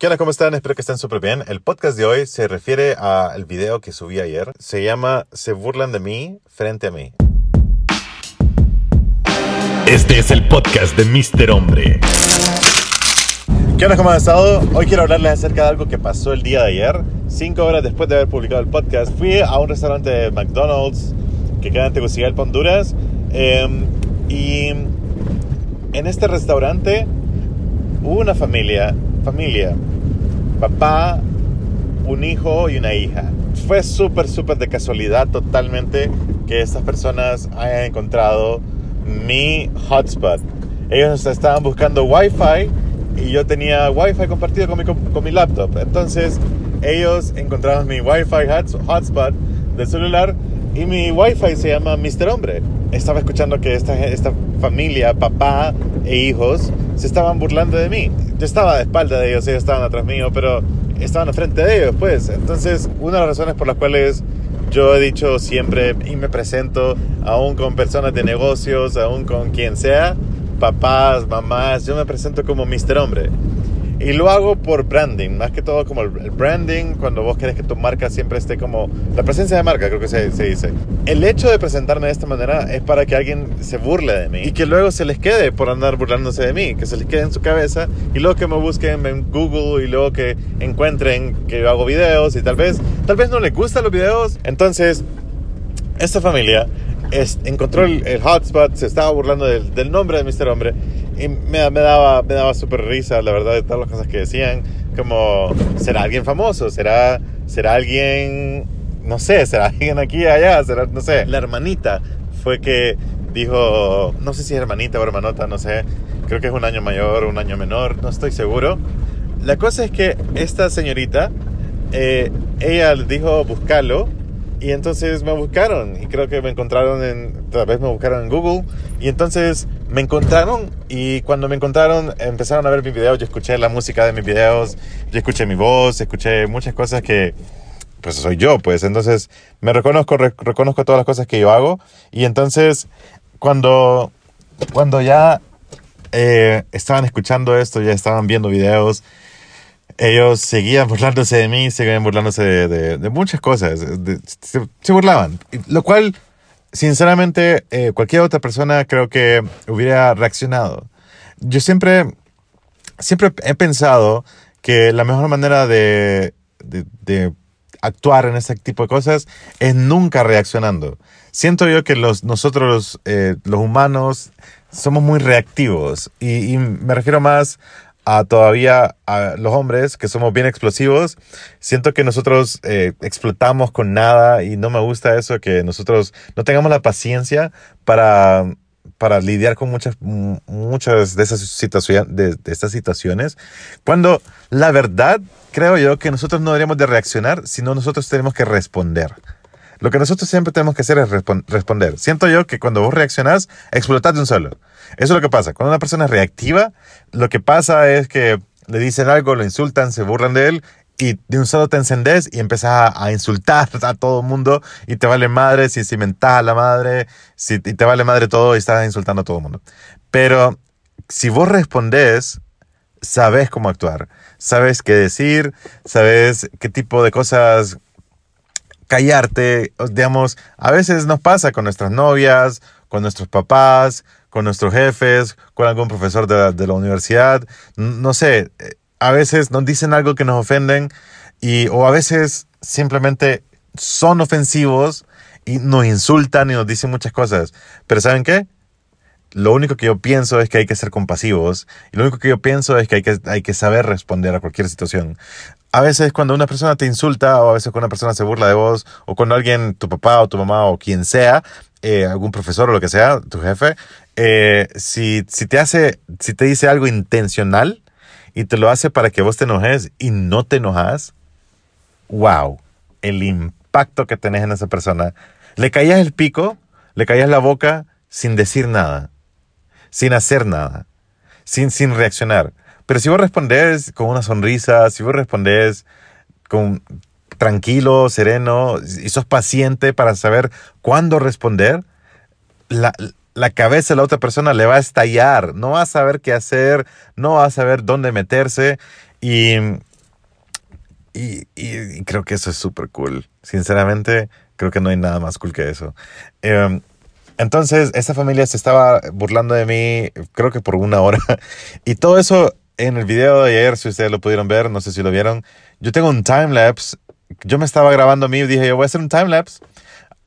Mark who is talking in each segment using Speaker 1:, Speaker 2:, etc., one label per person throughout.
Speaker 1: ¿Qué onda? ¿Cómo están? Espero que estén súper bien. El podcast de hoy se refiere al video que subí ayer. Se llama Se burlan de mí frente a mí.
Speaker 2: Este es el podcast de Mr. Hombre.
Speaker 1: ¿Qué onda? ¿Cómo han estado? Hoy quiero hablarles acerca de algo que pasó el día de ayer. Cinco horas después de haber publicado el podcast, fui a un restaurante de McDonald's que queda en Tegucigalpa, Honduras. Eh, y en este restaurante hubo una familia, familia, papá, un hijo y una hija. Fue súper, súper de casualidad totalmente que estas personas hayan encontrado mi hotspot. Ellos estaban buscando Wi-Fi y yo tenía Wi-Fi compartido con mi, con mi laptop. Entonces ellos encontraron mi Wi-Fi hotspot del celular y mi Wi-Fi se llama Mr. Hombre. Estaba escuchando que esta, esta familia, papá e hijos, se estaban burlando de mí. Yo estaba de espalda de ellos, ellos estaban atrás mío, pero estaban al frente de ellos, pues. Entonces, una de las razones por las cuales yo he dicho siempre y me presento, aún con personas de negocios, aún con quien sea, papás, mamás, yo me presento como Mr. Hombre. Y lo hago por branding, más que todo como el branding, cuando vos querés que tu marca siempre esté como... La presencia de marca, creo que se, se, dice. El hecho de presentarme de esta manera es para que alguien se burle de mí y que luego se les quede por andar burlándose de mí, que se les quede en su cabeza y luego que me busquen en Google y luego que encuentren que yo hago videos y tal vez, tal vez no les gustan los videos. Entonces, esta familia es, encontró el, el, hotspot, se estaba burlando del, del nombre de Mr. Hombre y me, me daba, me daba súper risa, la verdad, de todas las cosas que decían. Como, ¿será alguien famoso? ¿Será, será alguien, no sé, será alguien aquí allá? ¿Será, no sé? La hermanita fue que dijo, no sé si es hermanita o hermanota, no sé. Creo que es un año mayor un año menor, no estoy seguro. La cosa es que esta señorita, eh, ella dijo buscarlo y entonces me buscaron y creo que me encontraron en, tal vez me buscaron en Google y entonces me encontraron y cuando me encontraron empezaron a ver mis videos, yo escuché la música de mis videos, yo escuché mi voz, escuché muchas cosas que pues soy yo, pues. Entonces me reconozco, reconozco todas las cosas que yo hago y entonces cuando, cuando ya eh, estaban escuchando esto, ya estaban viendo videos, ellos seguían burlándose de mí, seguían burlándose de, de, muchas cosas, se, se, burlaban, lo cual, sinceramente, eh, cualquier otra persona creo que hubiera reaccionado. Yo siempre, siempre he pensado que la mejor manera de, actuar en este tipo de cosas es nunca reaccionando. Siento yo que los, nosotros, eh, los humanos, somos muy reactivos y me refiero más a todavía a los hombres que somos bien explosivos. Siento que nosotros eh, explotamos con nada y no me gusta eso, que nosotros no tengamos la paciencia para, para lidiar con muchas, muchas de esas situaciones, de, estas situaciones. Cuando la verdad, creo yo que nosotros no deberíamos de reaccionar, sino nosotros tenemos que responder. Lo que nosotros siempre tenemos que hacer es responder. Siento yo que cuando vos reaccionás, explotás de un solo. Eso es lo que pasa. Cuando una persona es reactiva, lo que pasa es que le dicen algo, lo insultan, se burlan de él y de un solo te encendés y empezás a, insultar a todo el mundo y te vale madre si cimentás a la madre si, y te vale madre todo y estás insultando a todo el mundo. Pero si vos respondés, sabes cómo actuar, sabes qué decir, sabes qué tipo de cosas callarte, digamos, a veces nos pasa con nuestras novias, con nuestros papás, con nuestros jefes, con algún profesor de la, universidad, no sé, a veces nos dicen algo que nos ofenden y o a veces simplemente son ofensivos y nos insultan y nos dicen muchas cosas. Pero ¿saben qué? Lo único que yo pienso es que hay que ser compasivos y lo único que yo pienso es que hay que, hay que saber responder a cualquier situación a veces cuando una persona te insulta o a veces cuando una persona se burla de vos o cuando alguien, tu papá o tu mamá o quien sea, eh, algún profesor o lo que sea, tu jefe, eh, si, si te hace, si te dice algo intencional y te lo hace para que vos te enojes y no te enojas, wow, el impacto que tenés en esa persona. Le caías el pico, le caías la boca sin decir nada, sin hacer nada, sin, sin reaccionar. Pero si vos respondés con una sonrisa, si vos respondés con tranquilo, sereno, y sos paciente para saber cuándo responder, la, la cabeza de la otra persona le va a estallar, no va a saber qué hacer, no va a saber dónde meterse. Y y, y- creo que eso es súper cool. Sinceramente, creo que no hay nada más cool que eso. Em, entonces, esta familia se estaba burlando de mí, creo que por una hora. Y todo eso en el video de ayer, si ustedes lo pudieron ver, no sé si lo vieron. Yo tengo un time-lapse. Yo me estaba grabando a mí y dije, yo voy a hacer un time-lapse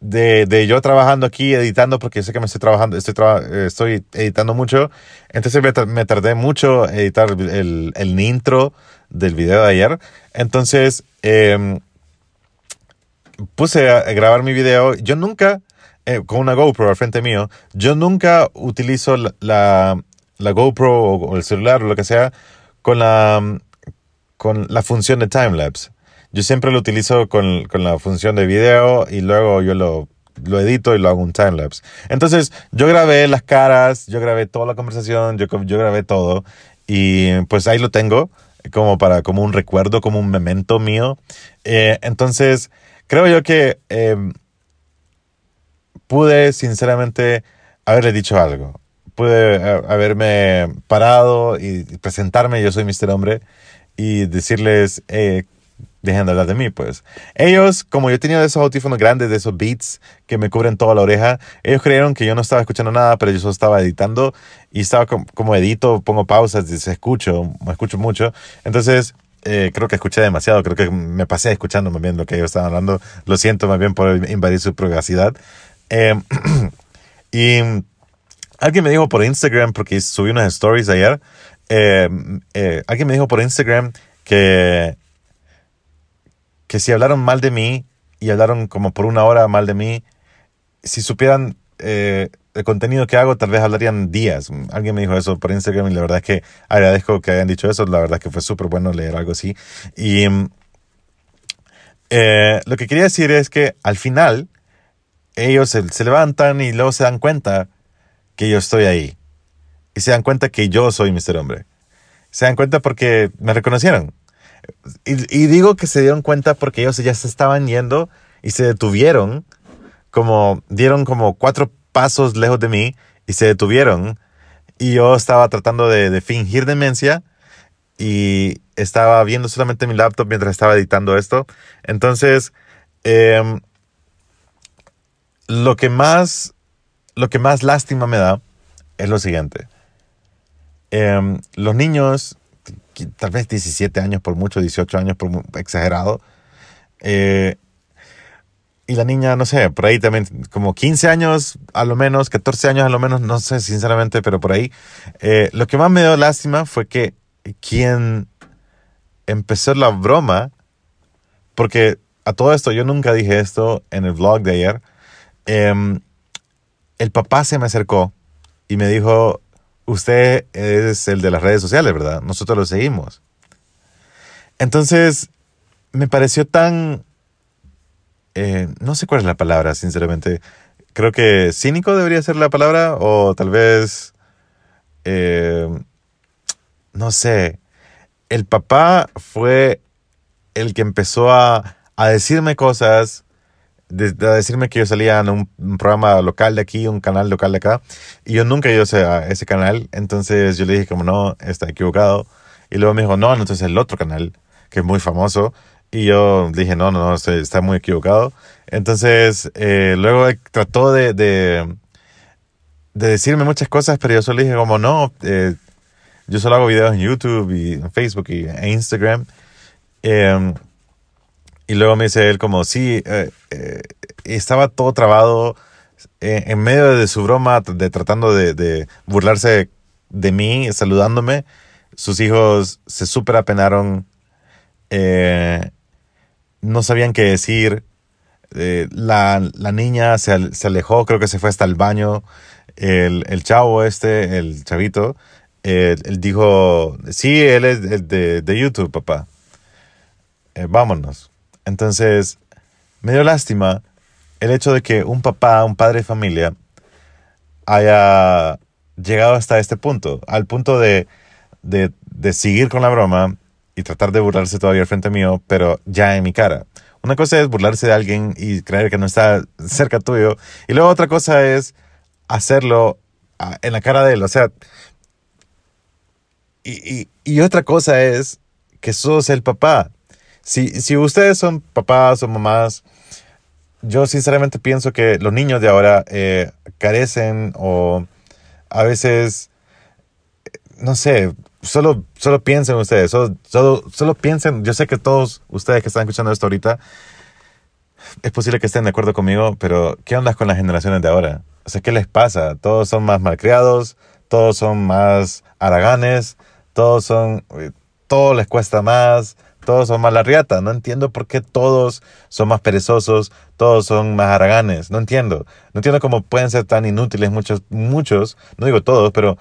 Speaker 1: de, de yo trabajando aquí, editando, porque sé que me estoy trabajando, estoy, estoy editando mucho. Entonces me, tar- me tardé mucho en editar el, el intro del video de ayer. Entonces, em, puse a, grabar mi video. Yo nunca, eh, con una GoPro al frente mío, yo nunca utilizo la, la GoPro o, el celular o lo que sea con la, con la función de timelapse. Yo siempre lo utilizo con, con la función de video y luego yo lo, lo edito y lo hago un timelapse. Entonces, yo grabé las caras, yo grabé toda la conversación, yo, yo grabé todo y pues ahí lo tengo como para como un recuerdo, como un memento mío. Eh, entonces, creo yo que eh, pude sinceramente haberle dicho algo. Pude eh, haberme parado y presentarme, yo soy Mr. Hombre, y decirles, eh, dejen de hablar de mí, pues. Ellos, como yo tenía esos audífonos grandes, de esos beats que me cubren toda la oreja, ellos creyeron que yo no estaba escuchando nada, pero yo solo estaba editando y estaba com- como, edito, pongo pausas escucho, escucho mucho. Entonces, eh, creo que escuché demasiado, creo que me pasé escuchando más bien lo que ellos estaban hablando. Lo siento más bien por invadir su privacidad. Eh, y alguien me dijo por Instagram, porque subí unas stories ayer, eh, eh, alguien me dijo por Instagram que, que si hablaron mal de mí y hablaron como por una hora mal de mí, si supieran eh, el contenido que hago, tal vez hablarían días. Alguien me dijo eso por Instagram y la verdad es que agradezco que hayan dicho eso. La verdad es que fue súper bueno leer algo así. Y lo que quería decir es que al final ellos se, se levantan y luego se dan cuenta que yo estoy ahí. Y se dan cuenta que yo soy Mr. Hombre. Se dan cuenta porque me reconocieron. Y, digo que se dieron cuenta porque ellos ya se estaban yendo y se detuvieron, como dieron como cuatro pasos lejos de mí y se detuvieron. Y yo estaba tratando de, de fingir demencia y estaba viendo solamente mi laptop mientras estaba editando esto. Entonces, em, lo que más, lo que más lástima me da es lo siguiente. Em, los niños, tal vez 17 años por mucho, 18 años por exagerado, eh, y la niña, no sé, por ahí también, como 15 años a lo menos, 14 años a lo menos, no sé sinceramente, pero por ahí. Eh, lo que más me dio lástima fue que quien empezó la broma, porque a todo esto yo nunca dije esto en el vlog de ayer, em, el papá se me acercó y me dijo, usted es el de las redes sociales, ¿verdad? Nosotros lo seguimos. Entonces, me pareció tan... eh, no sé cuál es la palabra, sinceramente. Creo que cínico debería ser la palabra, o tal vez... eh, no sé. El papá fue el que empezó a, a decirme cosas, de, de decirme que yo salía en un, un programa local de aquí, un canal local de acá, y yo nunca ido a ese, canal, entonces yo le dije como no, está equivocado, y luego me dijo, no, entonces el otro canal, que es muy famoso, y yo dije, no, no, no, estoy- está muy equivocado, entonces eh, luego trató de, de, de decirme muchas cosas, pero yo solo dije como no, eh, yo solo hago videos en YouTube y en Facebook y en Instagram. Em, y luego me dice él como, sí, eh, eh, estaba todo trabado eh, en medio de su broma, de tratando de, burlarse de mí, saludándome. Sus hijos se súper apenaron, no sabían qué decir. La, la niña se, se alejó, creo que se fue hasta el baño. El, el chavo este, el chavito, él dijo, sí, él es de, de YouTube, papá. Vámonos. Entonces, me dio lástima el hecho de que un papá, un padre de familia, haya llegado hasta este punto, al punto de, de, de seguir con la broma y tratar de burlarse todavía al frente mío, pero ya en mi cara. Una cosa es burlarse de alguien y creer que no está cerca tuyo, y luego otra cosa es hacerlo ah, en la cara de él. O sea, y, y, y otra cosa es que sos el papá. Si, si ustedes son papás o mamás, yo sinceramente pienso que los niños de ahora eh, carecen o a veces, no sé, solo, solo piensen ustedes, solo, solo, solo piensen, yo sé que todos ustedes que están escuchando esto ahorita, es posible que estén de acuerdo conmigo, pero ¿qué onda con las generaciones de ahora? O sea, ¿qué les pasa? Todos son más malcriados, todos son más haraganes, todos son, eh, todo les cuesta más, todos son más la riata. No entiendo por qué todos son más perezosos, todos son más haraganes. No entiendo. No entiendo cómo pueden ser tan inútiles muchos, muchos, no digo todos, pero,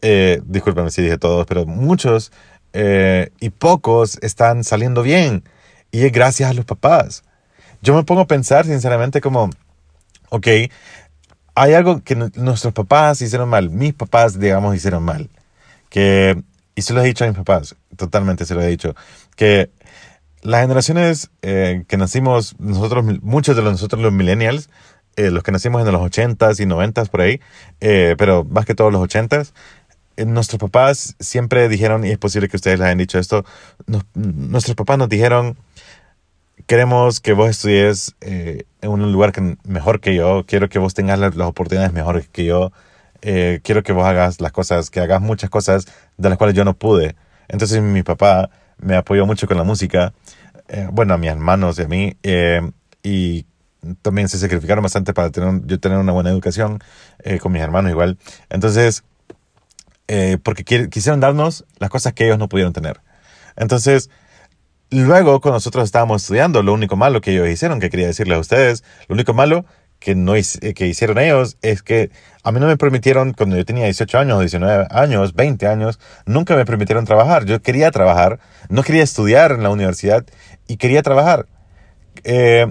Speaker 1: eh, discúlpame si dije todos, pero muchos eh, y pocos están saliendo bien. Y es gracias a los papás. Yo me pongo a pensar sinceramente como, ok, hay algo que nuestros papás hicieron mal, mis papás, digamos, hicieron mal. Que, y se lo he dicho a mis papás, totalmente se lo he dicho, que las generaciones eh, que nacimos, nosotros, muchos de nosotros los millennials, eh, los que nacimos en los 80s y 90s por ahí, eh, pero más que todos los 80s, nuestros papás siempre dijeron, y es posible que ustedes les hayan dicho esto, nuestros papás nos dijeron, queremos que vos estudies eh, en un lugar mejor que yo, quiero que vos tengas las, oportunidades mejores que yo, eh, quiero que vos hagas las cosas, que hagas muchas cosas de las cuales yo no pude. Entonces mi papá me apoyó mucho con la música, eh, bueno, a mis hermanos y a mí, y también se sacrificaron bastante para tener, yo tener una buena educación con mis hermanos igual. Entonces, porque quisieron darnos las cosas que ellos no pudieron tener. Entonces, Luego, cuando nosotros estábamos estudiando, lo único malo que ellos hicieron, que quería decirles a ustedes, lo único malo que, no, eh, que hicieron ellos es que a mí no me permitieron, cuando yo tenía 18 años, 19 años, 20 años, nunca me permitieron trabajar. Yo quería trabajar, no quería estudiar en la universidad y quería trabajar. Eh,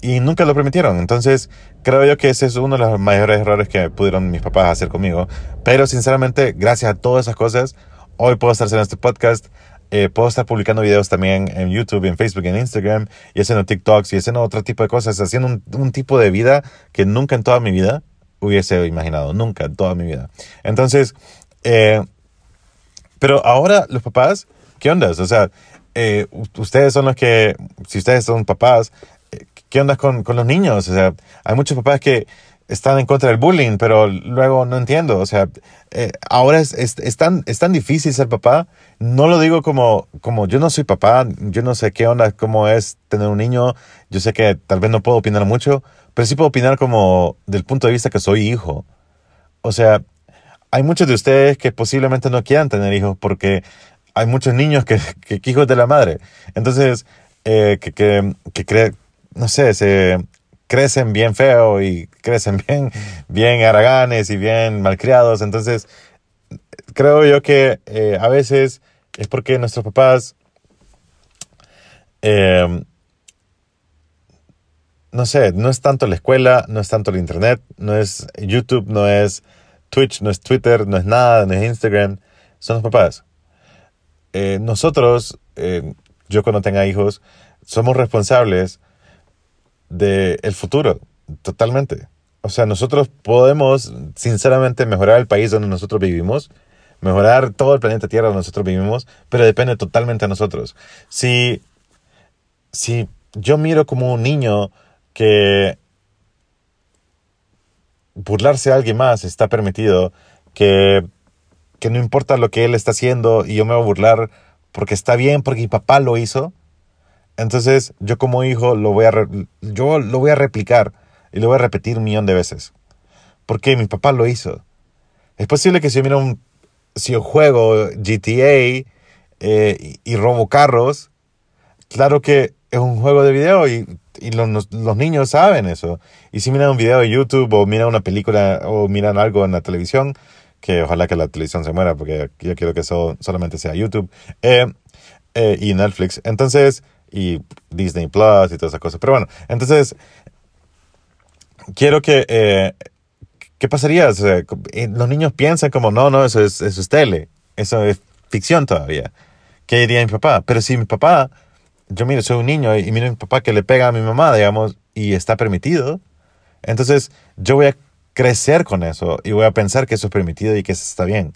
Speaker 1: y nunca lo permitieron. Entonces, creo yo que ese es uno de los mayores errores que pudieron mis papás hacer conmigo. Pero sinceramente, gracias a todas esas cosas, hoy puedo estar haciendo este podcast. Eh, puedo estar publicando videos también en YouTube, en Facebook, en Instagram, y haciendo TikToks y haciendo otro tipo de cosas, haciendo un, tipo de vida que nunca en toda mi vida hubiese imaginado, nunca en toda mi vida. Entonces, eh, pero ahora los papás, ¿qué onda? O sea, eh, ustedes son los que, si ustedes son papás, ¿qué onda con, con los niños? O sea, hay muchos papás que están en contra del bullying, pero luego no entiendo. O sea, eh, ahora es, es, tan, es tan difícil ser papá. No lo digo como, como yo no soy papá, yo no sé qué onda, cómo es tener un niño. Yo sé que tal vez no puedo opinar mucho, pero sí puedo opinar como del punto de vista que soy hijo. O sea, hay muchos de ustedes que posiblemente no quieran tener hijos porque hay muchos niños que, que, hijos de la madre. Entonces, eh, que, que, que cree, no sé, se crecen bien feo y crecen bien, bien haraganes y bien malcriados. Entonces, creo yo que eh, a veces es porque nuestros papás, em, no sé, no es tanto la escuela, no es tanto el internet, no es YouTube, no es Twitch, no es Twitter, no es nada, no es Instagram, son los papás. Eh, nosotros, eh, yo cuando tenga hijos, somos responsables del el futuro, totalmente. O sea, nosotros podemos, sinceramente, mejorar el país donde nosotros vivimos, mejorar todo el planeta Tierra donde nosotros vivimos, pero depende totalmente de nosotros. Si, si yo miro como un niño que burlarse a alguien más está permitido, que, que no importa lo que él está haciendo y yo me voy a burlar porque está bien, porque mi papá lo hizo, entonces, yo como hijo lo voy a, yo lo voy a replicar y lo voy a repetir un millón de veces. Porque mi papá lo hizo. Es posible que si yo un, si yo juego GTA eh, y, robo carros, claro que es un juego de video y, y los, los, niños saben eso. Y si miran un video de YouTube o miran una película o miran algo en la televisión, que ojalá que la televisión se muera porque yo quiero que eso solamente sea YouTube eh, eh, y Netflix. Entonces, y Disney Plus y todas esas cosas. Pero bueno, entonces, quiero que... Eh, ¿Qué pasaría? Los niños piensan como, no, no, eso es, eso es tele, eso es ficción todavía. ¿Qué diría mi papá? Pero si mi papá, yo miro, soy un niño y miro mi papá que le pega a mi mamá, digamos, y está permitido, entonces yo voy a crecer con eso y voy a pensar que eso es permitido y que eso está bien.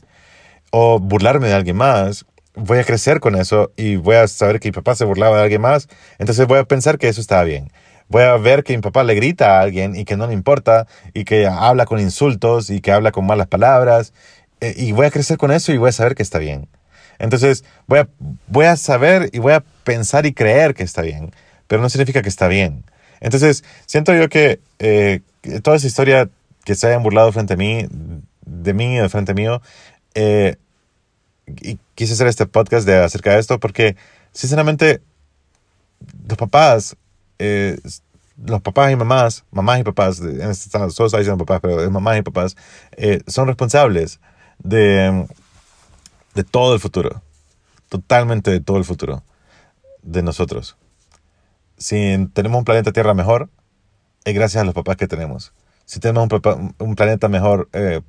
Speaker 1: O burlarme de alguien más voy a crecer con eso y voy a saber que mi papá se burlaba de alguien más, entonces voy a pensar que eso estaba bien. Voy a ver que mi papá le grita a alguien y que no le importa y que habla con insultos y que habla con malas palabras eh, y voy a crecer con eso y voy a saber que está bien. Entonces voy a, voy a saber y voy a pensar y creer que está bien, pero no significa que está bien. Entonces siento yo que eh, toda esa historia que se hayan burlado frente a mí, de mí y de frente mío, eh, y quise hacer este podcast de acerca de esto porque, sinceramente, los papás, eh, los papás y mamás, mamás y papás, en este solo está diciendo papás, pero mamás y papás, eh, son responsables de, de todo el futuro, totalmente de todo el futuro de nosotros. Si tenemos un planeta Tierra mejor, es gracias a los papás que tenemos. Si tenemos un, un planeta mejor, eh,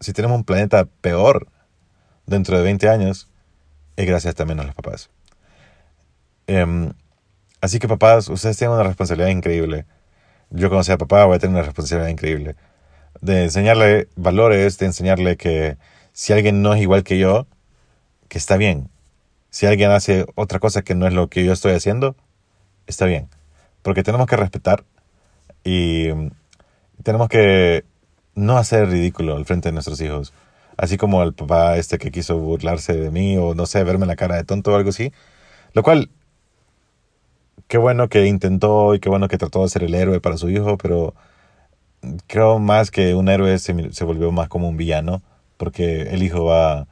Speaker 1: si tenemos un planeta peor, dentro de 20 años es gracias también a los papás. Em, así que papás, ustedes tienen una responsabilidad increíble. Yo como sea papá voy a tener una responsabilidad increíble. De enseñarle valores, de enseñarle que si alguien no es igual que yo, que está bien. Si alguien hace otra cosa que no es lo que yo estoy haciendo, está bien. Porque tenemos que respetar y tenemos que no hacer ridículo al frente de nuestros hijos así como el papá este que quiso burlarse de mí o no sé, verme la cara de tonto o algo así. Lo cual, qué bueno que intentó y qué bueno que trató de ser el héroe para su hijo, pero creo más que un héroe se, se volvió más como un villano, porque el hijo va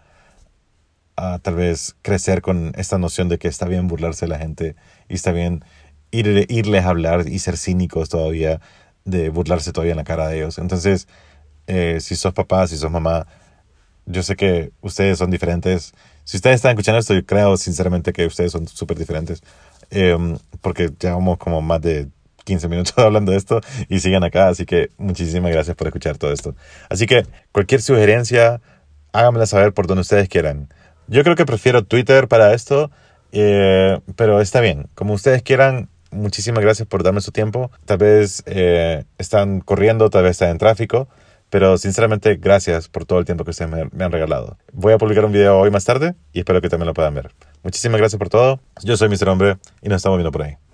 Speaker 1: a tal vez crecer con esta noción de que está bien burlarse de la gente y está bien ir, irles a hablar y ser cínicos todavía, de burlarse todavía en la cara de ellos. Entonces, eh, si sos papá, si sos mamá, yo sé que ustedes son diferentes. Si ustedes están escuchando esto, yo creo sinceramente que ustedes son súper diferentes. Em, porque llevamos como más de 15 minutos hablando de esto y siguen acá. Así que muchísimas gracias por escuchar todo esto. Así que cualquier sugerencia, háganmela saber por donde ustedes quieran. Yo creo que prefiero Twitter para esto, eh, pero está bien. Como ustedes quieran, muchísimas gracias por darme su tiempo. Tal vez eh, están corriendo, tal vez están en tráfico. Pero sinceramente, gracias por todo el tiempo que ustedes me, han regalado. Voy a publicar un video hoy más tarde y espero que también lo puedan ver. Muchísimas gracias por todo. Yo soy Mr. Hombre y nos estamos viendo por ahí.